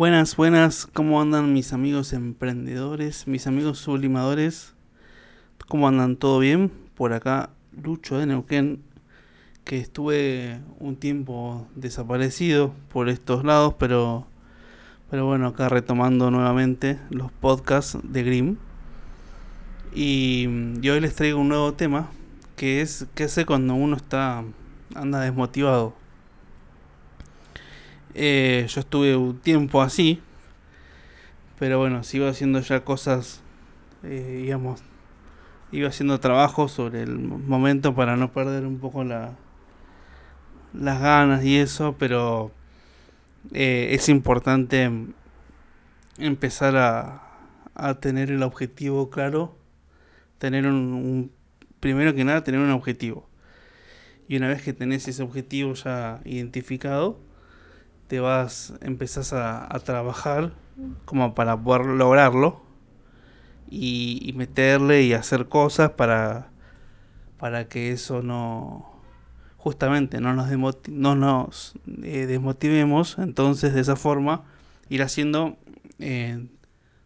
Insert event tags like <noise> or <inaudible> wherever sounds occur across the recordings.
Buenas, buenas, ¿cómo andan mis amigos emprendedores, mis amigos sublimadores? ¿Cómo andan? ¿Todo bien? Por acá, Lucho de Neuquén, que estuve un tiempo desaparecido por estos lados, pero, pero bueno, acá retomando nuevamente los podcasts de Grimm. Y, y hoy les traigo un nuevo tema, que es qué hace cuando uno está anda desmotivado. Eh, yo estuve un tiempo así, pero bueno, sigo haciendo ya cosas, eh, digamos, iba haciendo trabajo sobre el momento para no perder un poco la, las ganas y eso, pero eh, es importante empezar a, a tener el objetivo claro, tener un, un, primero que nada, tener un objetivo. Y una vez que tenés ese objetivo ya identificado, te vas, empezás a, a trabajar como para poder lograrlo y, meterle y hacer cosas para, para que eso no, justamente no nos, no nos eh, desmotivemos, entonces de esa forma ir haciendo eh,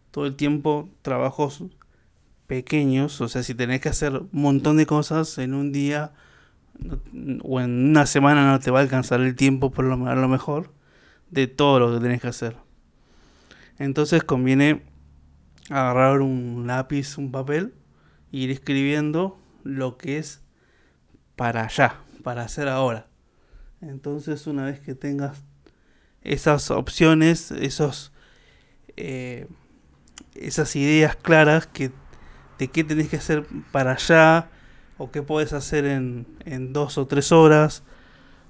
todo el tiempo trabajos pequeños, o sea, si tenés que hacer un montón de cosas en un día o en una semana no te va a alcanzar el tiempo por lo, a lo mejor, de todo lo que tenés que hacer. Entonces conviene agarrar un lápiz, un papel, e ir escribiendo lo que es para allá, para hacer ahora. Entonces una vez que tengas esas opciones, esos, eh, esas ideas claras que, de qué tenés que hacer para allá, o qué podés hacer en, en dos o tres horas,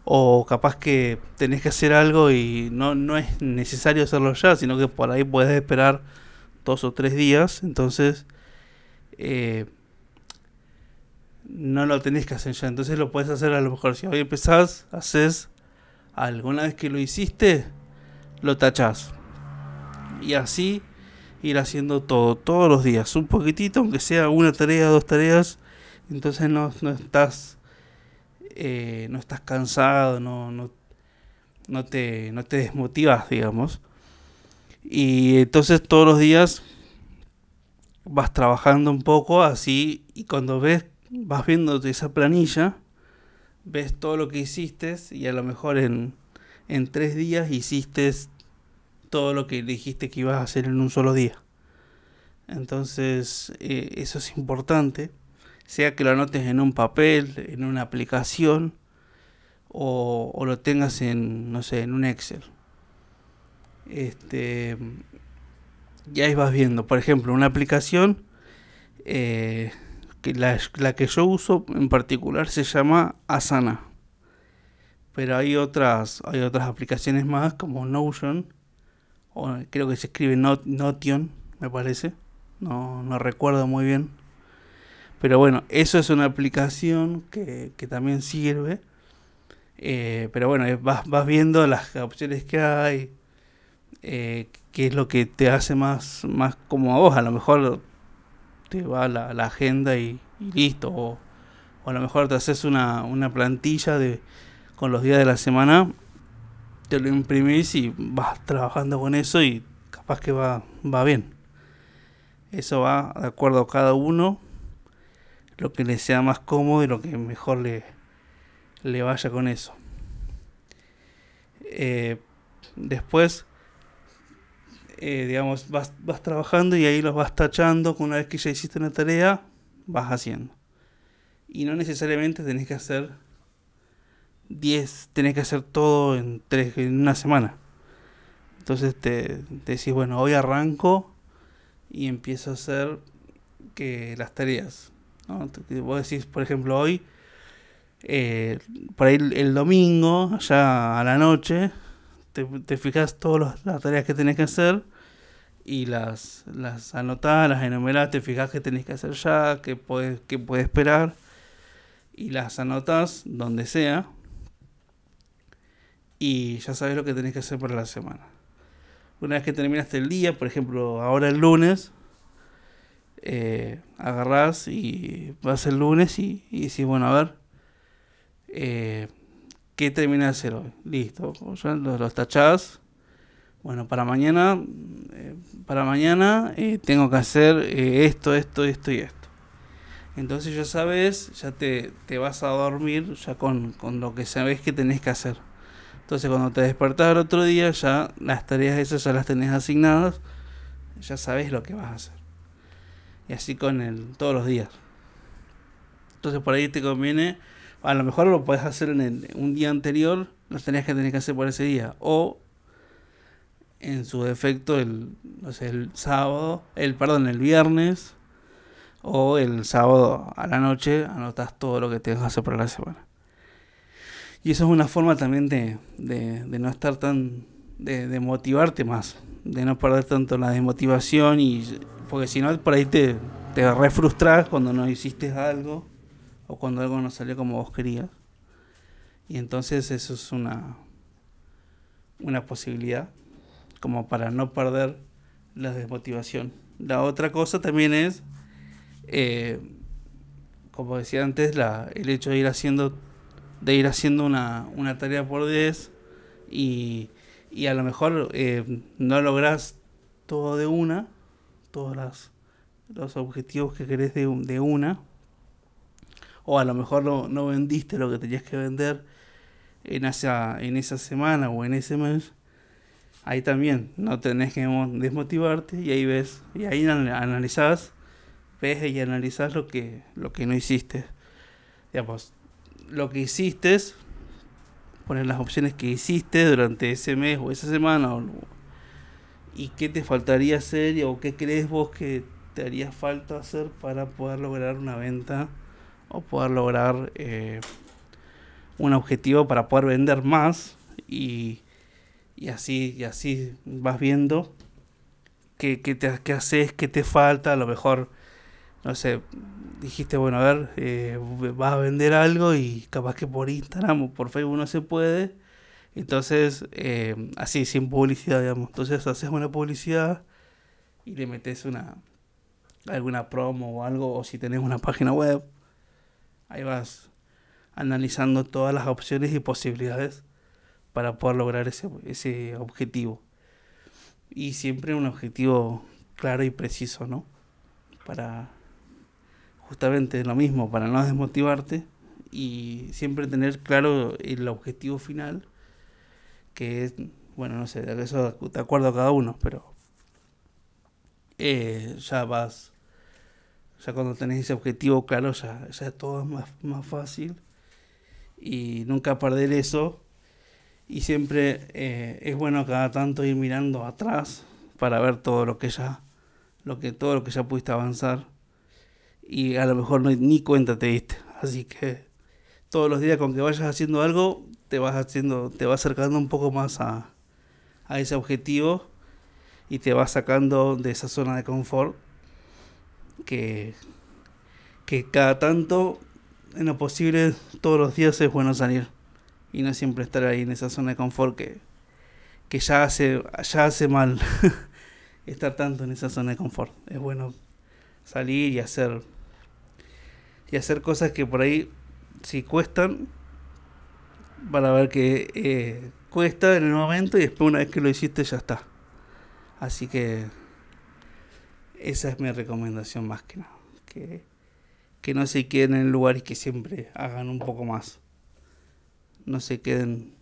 o capaz que tenés que hacer algo y no, no es necesario hacerlo ya, sino que por ahí puedes esperar dos o tres días, entonces eh, no lo tenés que hacer ya, entonces lo puedes hacer a lo mejor. Si hoy empezás, haces alguna vez que lo hiciste, lo tachás. Y así ir haciendo todo, todos los días, un poquitito, aunque sea una tarea, dos tareas, entonces no, no estás eh, no estás cansado, no, no, no, te, no te desmotivas, digamos. Y entonces todos los días vas trabajando un poco así y cuando ves, vas viendo esa planilla, ves todo lo que hiciste y a lo mejor en, en tres días hiciste todo lo que dijiste que ibas a hacer en un solo día. Entonces eh, eso es importante sea que lo anotes en un papel, en una aplicación o, lo tengas en, no sé, en un Excel. Este, y ahí vas viendo, por ejemplo, una aplicación, eh, que la, que yo uso en particular se llama Asana. Pero hay otras, hay otras aplicaciones más como Notion, o creo que se escribe Not, Notion, me parece. No, no recuerdo muy bien pero bueno, eso es una aplicación que, que también sirve. Eh, pero bueno, vas, vas viendo las opciones que hay, eh, qué es lo que te hace más, más como a vos. A lo mejor te va la, agenda y, listo. O, o, a lo mejor te haces una, una plantilla de, con los días de la semana, te lo imprimís y vas trabajando con eso y capaz que va, va bien. Eso va de acuerdo a cada uno lo que le sea más cómodo y lo que mejor le, le vaya con eso. Eh, después, eh, digamos, vas, vas trabajando y ahí los vas tachando. Una vez que ya hiciste una tarea, vas haciendo. Y no necesariamente tenés que hacer 10, tenés que hacer todo en, tres, en una semana. Entonces te, te decís, bueno, hoy arranco y empiezo a hacer que las tareas ¿no? Vos decís, por ejemplo, hoy, eh, por ahí el, domingo, ya a la noche, te, te fijas todas las tareas que tenés que hacer y las, las anotás, las enumerás, te fijas que tenés que hacer ya, que puedes, que puedes esperar y las anotas donde sea y ya sabes lo que tenés que hacer para la semana. Una vez que terminaste el día, por ejemplo, ahora el lunes, eh, agarrás y vas el lunes y, y decís, bueno, a ver, eh, ¿qué termina de hacer hoy? Listo, los, los tachás, bueno, para mañana, eh, para mañana eh, tengo que hacer esto, esto, esto y esto. Entonces ya sabes, ya te, te vas a dormir ya con, con, lo que sabes que tenés que hacer. Entonces cuando te despertás el otro día, ya las tareas esas ya las tenés asignadas, ya sabes lo que vas a hacer. Y así con el, todos los días. Entonces por ahí te conviene, a lo mejor lo puedes hacer en el, un día anterior, las tareas que tenés que hacer por ese día. O en su defecto el, no sé, el sábado, el perdón, el viernes o el sábado a la noche anotas todo lo que tengas que hacer para la semana. Y eso es una forma también de, de, no estar tan, de, de, motivarte más, de no perder tanto la desmotivación y porque si no por ahí te, te refrustras cuando no hiciste algo o cuando algo no salió como vos querías. Y entonces eso es una, una posibilidad como para no perder la desmotivación. La otra cosa también es, eh, como decía antes, la, el hecho de ir haciendo, de ir haciendo una, una tarea por 10 y, y a lo mejor eh, no logras todo de una, todos las, los objetivos que querés de, de una, o a lo mejor no, no vendiste lo que tenías que vender en esa, en esa semana o en ese mes ahí también no tenés que desmotivarte y ahí ves, y ahí analizás, ves y analizás lo que, lo que no hiciste. Digamos, lo que hiciste, poner las opciones que hiciste durante ese mes o esa semana, y qué te faltaría hacer o qué crees vos que te haría falta hacer para poder lograr una venta o poder lograr eh, un objetivo para poder vender más y y así, y así vas viendo qué, qué, te, qué haces, qué te falta, a lo mejor, no sé, dijiste, bueno, a ver, eh, vas a vender algo y capaz que por Instagram o por Facebook no se puede. Entonces, eh, así, sin publicidad, digamos. Entonces haces una publicidad y le metes una alguna promo o algo, o si tenés una página web, ahí vas analizando todas las opciones y posibilidades para poder lograr ese, ese objetivo. Y siempre un objetivo claro y preciso, ¿no? Para justamente lo mismo, para no desmotivarte y siempre tener claro el objetivo final, que es, bueno, no sé, eso de acuerdo a cada uno, pero eh, ya vas, ya cuando tenés ese objetivo claro, ya, ya todo es más, más fácil. Y nunca perder eso. Y siempre eh, es bueno cada tanto ir mirando atrás para ver todo lo que ya lo que todo lo que ya pudiste avanzar. Y a lo mejor no, ni cuenta te diste. Así que todos los días con que vayas haciendo algo te vas haciendo te vas acercando un poco más a, a ese objetivo y te vas sacando de esa zona de confort que que cada tanto en lo posible todos los días es bueno salir y no siempre estar ahí en esa zona de confort que, que ya hace, ya hace mal <laughs> estar tanto en esa zona de confort. Es bueno salir y hacer y hacer cosas que por ahí si cuestan para ver que eh, cuesta en el momento y después una vez que lo hiciste ya está. Así que esa es mi recomendación más que nada. Que, que no se queden en el lugar y que siempre hagan un poco más no se queden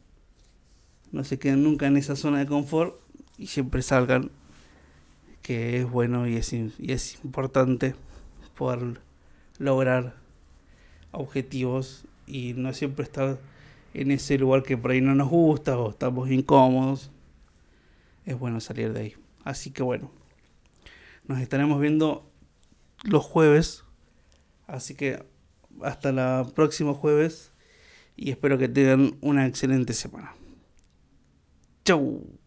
no se queden nunca en esa zona de confort y siempre salgan que es bueno y es, y es importante poder lograr objetivos y no siempre estar en ese lugar que por ahí no nos gusta o estamos incómodos es bueno salir de ahí así que bueno nos estaremos viendo los jueves así que hasta el próximo jueves y espero que tengan una excelente semana. Chau.